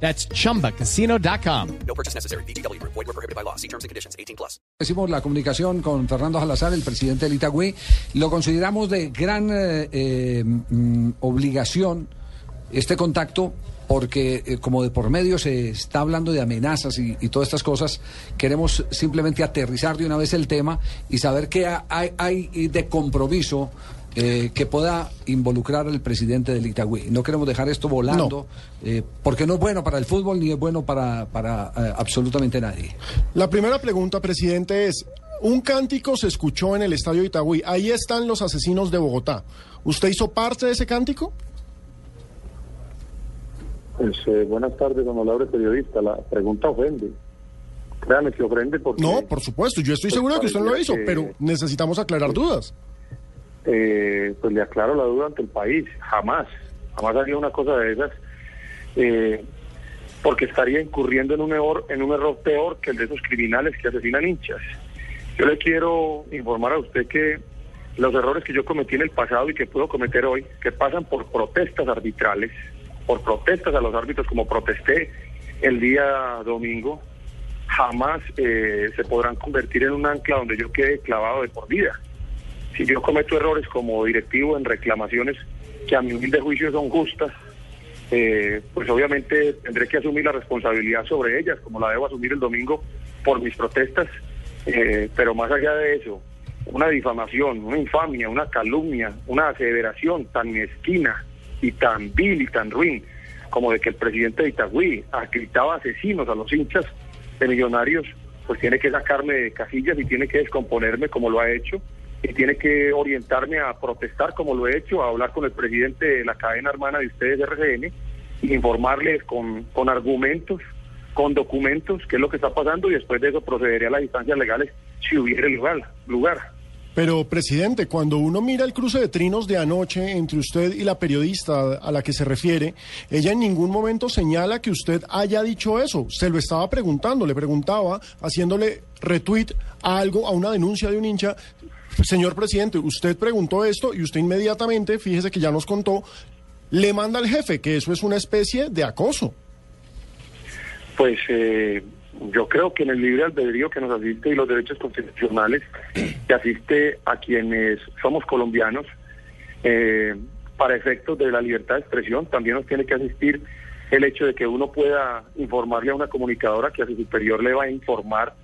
That's chumbacasino.com. No purchase necessary. BGW. Void were prohibited by law. See terms and conditions. 18 plus. Hicimos la comunicación con Fernando Salazar, el presidente del Itagüí. Lo consideramos de gran eh, eh, mm, obligación este contacto porque eh, como de por medio se está hablando de amenazas y, y todas estas cosas, queremos simplemente aterrizar de una vez el tema y saber qué ha- hay, hay de compromiso eh, que pueda involucrar al presidente del Itagüí. No queremos dejar esto volando, eh, porque no es bueno para el fútbol ni es bueno para, para eh, absolutamente nadie. La primera pregunta, presidente, es, un cántico se escuchó en el Estadio Itagüí. Ahí están los asesinos de Bogotá. ¿Usted hizo parte de ese cántico? Pues, eh, buenas tardes, don honorable periodista. La pregunta ofende. Créame que ofende porque... No, por supuesto. Yo estoy Pues seguro de que usted no lo hizo, que- pero necesitamos aclarar dudas. Eh, pues le aclaro la duda ante el país. Jamás, jamás haría una cosa de esas. eh, porque estaría incurriendo en un, error, en un error peor que el de esos criminales que asesinan hinchas. Yo le quiero informar a usted que los errores que yo cometí en el pasado y que puedo cometer hoy, que pasan por protestas arbitrales, por protestas a los árbitros como protesté el día domingo, jamás eh, se podrán convertir en un ancla donde yo quede clavado de por vida. Si yo cometo errores como directivo en reclamaciones que a mi humilde juicio son justas, eh, pues obviamente tendré que asumir la responsabilidad sobre ellas, como la debo asumir el domingo por mis protestas, eh, pero más allá de eso, una difamación, una infamia, una calumnia, una aseveración tan mezquina y tan vil y tan ruin como de que el presidente de Itagüí gritaba asesinos a los hinchas de millonarios, pues tiene que sacarme de casillas y tiene que descomponerme como lo ha hecho y tiene que orientarme a protestar como lo he hecho, a hablar con el presidente de la cadena hermana de ustedes, RCN, y informarles con, con argumentos, con documentos, qué es lo que está pasando y después de eso procederé a las instancias legales si hubiera lugar. lugar. Pero, presidente, cuando uno mira el cruce de trinos de anoche entre usted y la periodista a la que se refiere, ella en ningún momento señala que usted haya dicho eso. Se lo estaba preguntando, le preguntaba, haciéndole retweet a algo, a una denuncia de un hincha. Señor presidente, usted preguntó esto y usted inmediatamente, fíjese que ya nos contó, le manda al jefe que eso es una especie de acoso. Pues eh, yo creo que en el libre albedrío que nos asiste y los derechos constitucionales que asiste a quienes somos colombianos, eh, para efectos de la libertad de expresión, también nos tiene que asistir el hecho de que uno pueda informarle a una comunicadora que a su superior le va a informar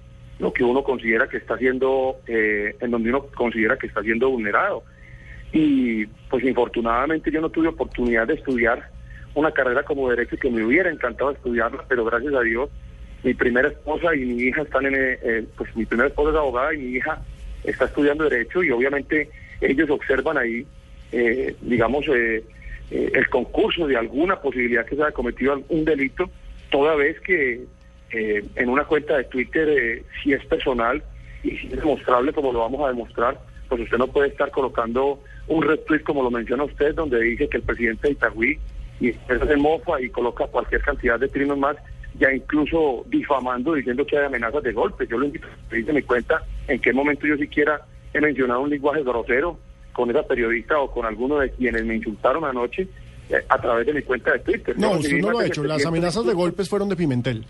lo que uno considera que está siendo, eh, en donde uno considera que está siendo vulnerado. Y pues infortunadamente yo no tuve oportunidad de estudiar una carrera como derecho que me hubiera encantado estudiarla, pero gracias a Dios mi primera esposa y mi hija están en, eh, eh, pues mi primera esposa es abogada y mi hija está estudiando derecho y obviamente ellos observan ahí, eh, digamos, eh, eh, el concurso de alguna posibilidad que se haya cometido algún delito, toda vez que eh, en una cuenta de Twitter, eh, si es personal y si es demostrable como lo vamos a demostrar, pues usted no puede estar colocando un retweet como lo menciona usted, donde dice que el presidente de Itagüí y eso se mofa y coloca cualquier cantidad de trinos más, ya incluso difamando, diciendo que hay amenazas de golpe. Yo lo invito a que me cuenta en qué momento yo siquiera he mencionado un lenguaje grosero con esa periodista o con alguno de quienes me insultaron anoche eh, a través de mi cuenta de Twitter. No, usted no lo ha hecho. Las 700 amenazas de golpes fueron de Pimentel.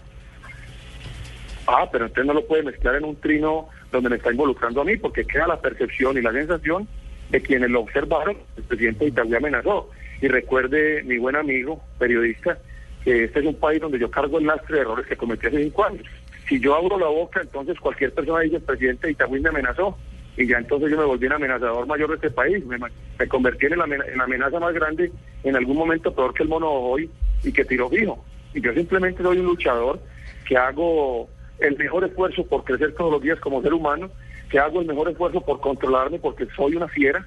Ah, pero entonces no lo puede mezclar en un trino donde me está involucrando a mí, porque queda la percepción y la sensación de quienes lo observaron, el presidente de Itagüí amenazó. Y recuerde, mi buen amigo, periodista, que este es un país donde yo cargo el lastre de errores que cometí hace cinco años. Si yo abro la boca, entonces cualquier persona dice, el presidente de Itagüí me amenazó. Y ya entonces yo me volví un amenazador mayor de este país. Me, convertí en la amenaza más grande en algún momento peor que el mono hoy y que tiró fijo. Y yo simplemente soy un luchador que hago el mejor esfuerzo por crecer todos los días como ser humano, que hago el mejor esfuerzo por controlarme porque soy una fiera,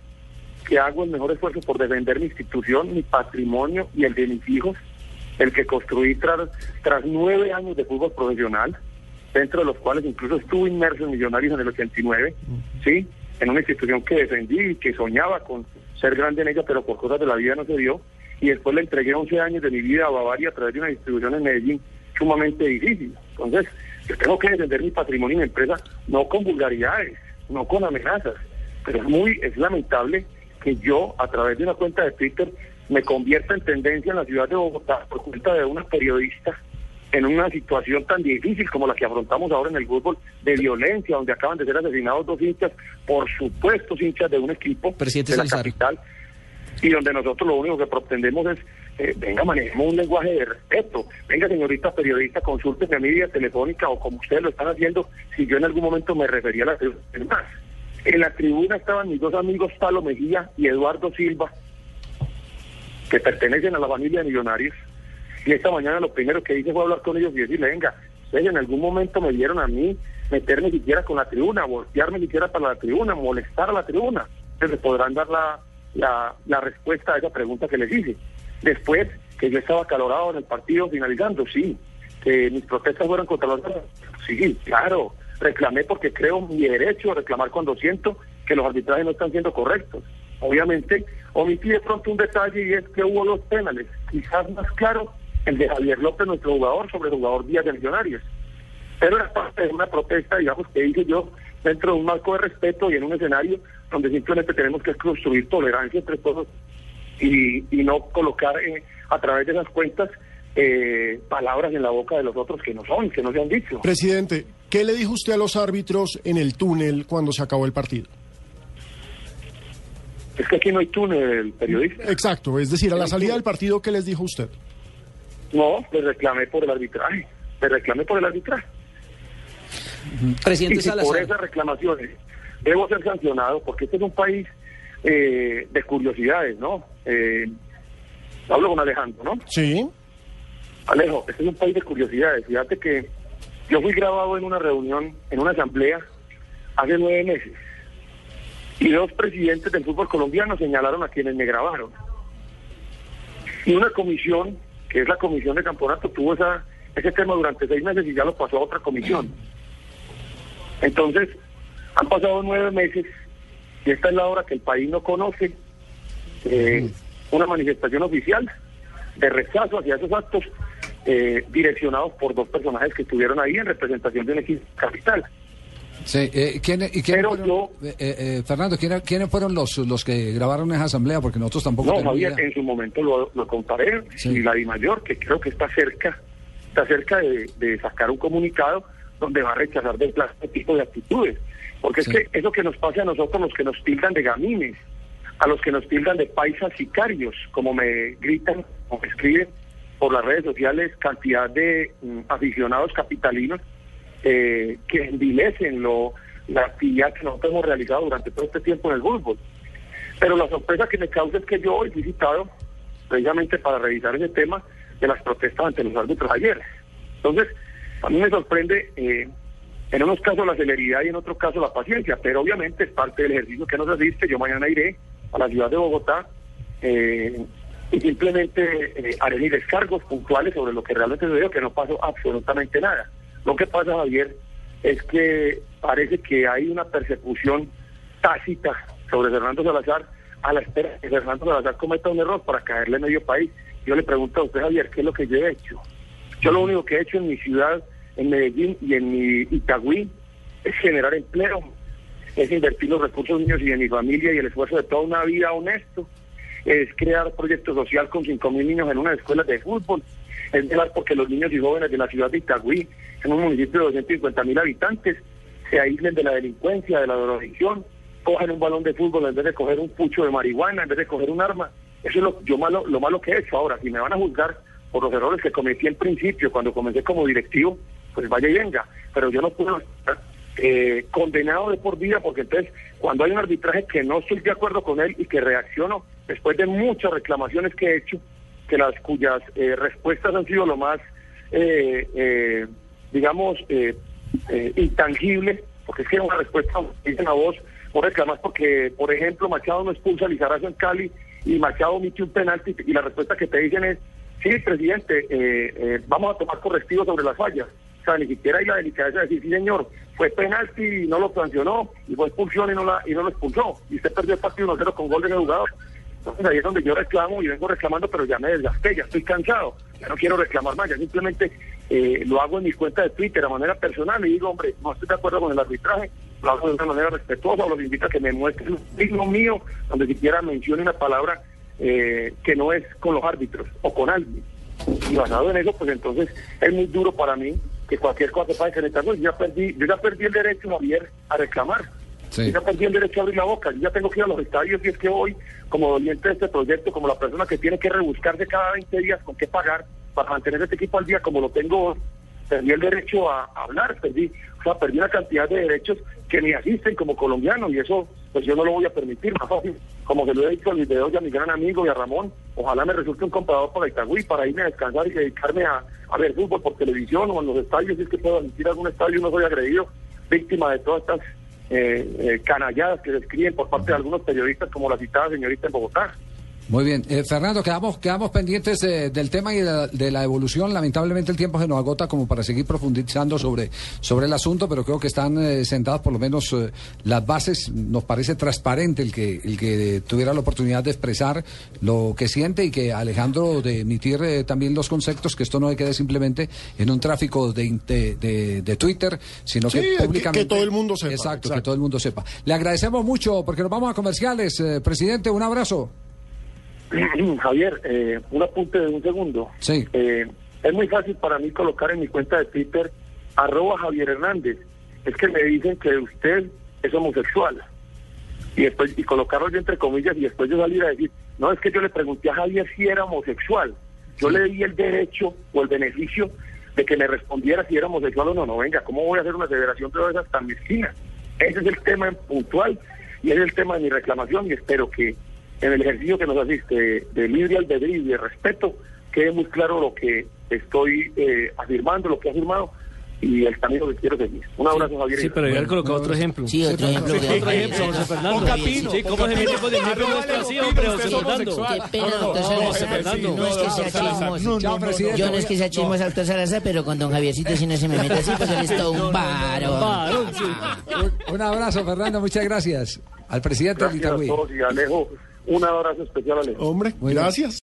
que hago el mejor esfuerzo por defender mi institución, mi patrimonio y el de mis hijos, el que construí tras, tras nueve años de fútbol profesional, dentro de los cuales incluso estuve inmerso en Millonarios en el 89, ¿sí? En una institución que defendí y que soñaba con ser grande en ella, pero por cosas de la vida no se dio. Y después le entregué 11 años de mi vida a Bavaria a través de una distribución en Medellín sumamente difícil. Entonces, yo tengo que defender mi patrimonio y mi empresa, no con vulgaridades, no con amenazas, pero es muy, es lamentable que yo, a través de una cuenta de Twitter, me convierta en tendencia en la ciudad de Bogotá por cuenta de una periodista en una situación tan difícil como la que afrontamos ahora en el fútbol de violencia, donde acaban de ser asesinados dos hinchas, por supuesto hinchas de un equipo Presidente de la Salazar. capital, y donde nosotros lo único que pretendemos es, eh, venga, manejemos un lenguaje de respeto, venga, señorita periodista, consulte mi vía telefónica o como ustedes lo están haciendo, si yo en algún momento me refería a la tribuna. Más, en la tribuna estaban mis dos amigos, Palo Mejía y Eduardo Silva, que pertenecen a la familia de millonarios, y esta mañana lo primero que hice fue hablar con ellos y decirle, venga, ustedes en algún momento me vieron a mí meterme siquiera con la tribuna, voltearme siquiera para la tribuna, molestar a la tribuna. Entonces podrán dar la, la respuesta a esa pregunta que les hice. Después, que yo estaba calorado en el partido finalizando, sí. Que mis protestas fueron contra los... Sí, claro. Reclamé porque creo mi derecho a reclamar cuando siento que los arbitrajes no están siendo correctos. Obviamente, omití de pronto un detalle y es que hubo dos penales. Quizás más claro el de Javier López, nuestro jugador, sobre el jugador Díaz de Millonarios. Pero era parte de una protesta, digamos, que hice yo dentro de un marco de respeto y en un escenario donde simplemente tenemos que construir tolerancia entre todos y, y no colocar eh, a través de esas cuentas eh, palabras en la boca de los otros que no son, que no se han dicho. Presidente, ¿qué le dijo usted a los árbitros en el túnel cuando se acabó el partido? Es que aquí no hay túnel, periodista. Exacto, es decir, a la salida del partido, ¿qué les dijo usted? No, le reclamé por el arbitraje. Le reclamé por el arbitraje. Presidente y si por esas reclamaciones debo ser sancionado, porque este es un país eh, de curiosidades, ¿no? Eh, hablo con Alejandro, ¿no? Sí. Alejo, este es un país de curiosidades. Fíjate que yo fui grabado en una reunión, en una asamblea, hace nueve meses. Y dos presidentes del fútbol colombiano señalaron a quienes me grabaron. Y una comisión, que es la comisión de campeonato, tuvo esa, ese tema durante seis meses y ya lo pasó a otra comisión. Entonces, han pasado nueve meses y esta es la hora que el país no conoce eh, una manifestación oficial de rechazo hacia esos actos eh, direccionados por dos personajes que estuvieron ahí en representación de un equipo capital. Sí, eh, ¿quién- y quiénes Pero fueron- yo- eh, eh, Fernando, ¿quiénes, quiénes fueron los, los que grabaron esa asamblea? Porque nosotros tampoco No, Javier, idea. en su momento lo, lo contaré, Sí. y la Di Mayor, que creo que está cerca, está cerca de, de sacar un comunicado donde va a rechazar de plano este tipo de actitudes. Porque Sí. es que eso que nos pasa a nosotros, los que nos tildan de gamines, a los que nos tildan de paisas sicarios, como me gritan o me escriben por las redes sociales, cantidad de mm, aficionados capitalinos eh, que envilecen lo, la actividad que nosotros hemos realizado durante todo este tiempo en el fútbol. Pero la sorpresa que me causa es que yo hoy fui citado precisamente para revisar ese tema de las protestas ante los árbitros ayer. Entonces, a mí me sorprende eh, en unos casos la celeridad y en otros casos la paciencia, pero obviamente es parte del ejercicio que nos asiste. Yo mañana iré a la ciudad de Bogotá eh, y simplemente eh, haré mis descargos puntuales sobre lo que realmente sucedió, que no pasó absolutamente nada. Lo que pasa, Javier, es que parece que hay una persecución tácita sobre Fernando Salazar a la espera que Fernando Salazar cometa un error para caerle a medio país. Yo le pregunto a usted, Javier, ¿qué es lo que yo he hecho? Yo lo único que he hecho en mi ciudad, en Medellín y en mi Itagüí, es generar empleo, es invertir los recursos míos y de mi familia y el esfuerzo de toda una vida honesto, es crear proyectos social con 5.000 niños en unas escuelas de fútbol, es velar porque los niños y jóvenes de la ciudad de Itagüí, en un municipio de 250.000 habitantes, se aíslen de la delincuencia, de la drogadicción, cojan un balón de fútbol en vez de coger un pucho de marihuana, en vez de coger un arma. Eso es lo, yo malo, lo malo que he hecho ahora. Si me van a juzgar por los errores que cometí al principio, cuando comencé como directivo, pues vaya y venga. Pero yo no puedo estar eh, condenado de por vida, porque entonces cuando hay un arbitraje que no estoy de acuerdo con él y que reacciono después de muchas reclamaciones que he hecho, que las cuyas eh, respuestas han sido lo más, eh, eh, digamos, eh, eh, intangible, porque es que una respuesta dicen a vos, vos reclamás porque, por ejemplo, Machado no expulsa a Lizarazo en Cali y Machado omite un penalti y la respuesta que te dicen es, sí, presidente, eh, eh, vamos a tomar correctivos sobre las fallas. sea, ni siquiera hay la delicadeza de decir, sí, señor, fue penalti y no lo sancionó, y fue expulsión y no, la, y no lo expulsó, y usted perdió el partido 1-0 con gol de jugador. Entonces ahí es donde yo reclamo y vengo reclamando, pero ya me desgasté, ya estoy cansado, ya no quiero reclamar más, ya simplemente eh, lo hago en mi cuenta de Twitter a manera personal y digo, hombre, no estoy de acuerdo con el arbitraje, lo hago de una manera respetuosa, los invito a que me muestren un signo mío donde siquiera mencione una palabra eh, que no es con los árbitros o con alguien. Y basado en eso, pues entonces es muy duro para mí que cualquier cosa se pase en esta Yo ya perdí, yo ya perdí el derecho, Javier, a reclamar. Sí. Yo ya perdí el derecho a abrir la boca. Yo ya tengo que ir a los estadios y es que voy como doliente de este proyecto, como la persona que tiene que rebuscarse cada 20 días con qué pagar para mantener este equipo al día como lo tengo hoy. Perdí el derecho a hablar, perdí, o sea, perdí una cantidad de derechos que me asisten como colombiano y eso pues yo no lo voy a permitir, más fácil. Como se lo he dicho a mis videos y a mi gran amigo y a Ramón, ojalá me resulte un comprador para Itagüí para irme a descansar y dedicarme a, ver fútbol por televisión o en los estadios, si es que puedo asistir algún estadio, no soy agredido, víctima de todas estas eh, eh, canalladas que se escriben por parte de algunos periodistas como la citada señorita en Bogotá. Muy bien. Eh, Fernando, quedamos, quedamos pendientes eh, del tema y de la, de la evolución. Lamentablemente el tiempo se nos agota como para seguir profundizando sobre, sobre el asunto, pero creo que están eh, sentadas por lo menos eh, las bases. Nos parece transparente el que, el que tuviera la oportunidad de expresar lo que siente y que Alejandro de emitir eh, también los conceptos, que esto no quede simplemente en un tráfico de, de, de- de Twitter, sino Sí, que que- públicamente. que todo el mundo sepa, Exacto, que todo el mundo sepa. Le agradecemos mucho porque nos vamos a comerciales. Eh, presidente, un abrazo. Javier, eh, un apunte de un segundo. Sí. Eh, es muy fácil para mí colocar en mi cuenta de Twitter arroba Javier Hernández. Es que me dicen que usted es homosexual. Y después y colocarlo yo entre comillas y después yo salir a decir, no, es que yo le pregunté a Javier si era homosexual. Yo le di el derecho o el beneficio de que me respondiera si era homosexual o no. No, venga, ¿cómo voy a hacer una aseveración de esas tan mezquina? Ese es el tema puntual y ese es el tema de mi reclamación y espero que en el ejercicio que nos asiste de, libre albedrío y de respeto quede muy claro lo que estoy eh, afirmando, lo que he afirmado y el camino que quiero seguir. Un abrazo, Javier. Sí, pero había colocado otro ejemplo. Sí, otro ejemplo. Sí, otro ejemplo, José Fernando. Sí, ¿cómo se mete con el ejemplo nuestro así, hombre, José Fernando? Qué pena, doctor José Salazar. Fernando. No es que sea chismoso. Yo no es que sea chismoso, doctor Salazar, pero con don Javiercito sí no se me mete así porque él es todo un varón. Un, abrazo, Fernando. Muchas gracias al presidente del Gracias a Itagüí. todos y Alejo, un abrazo especial a Alejo. Hombre, Muy bien. gracias.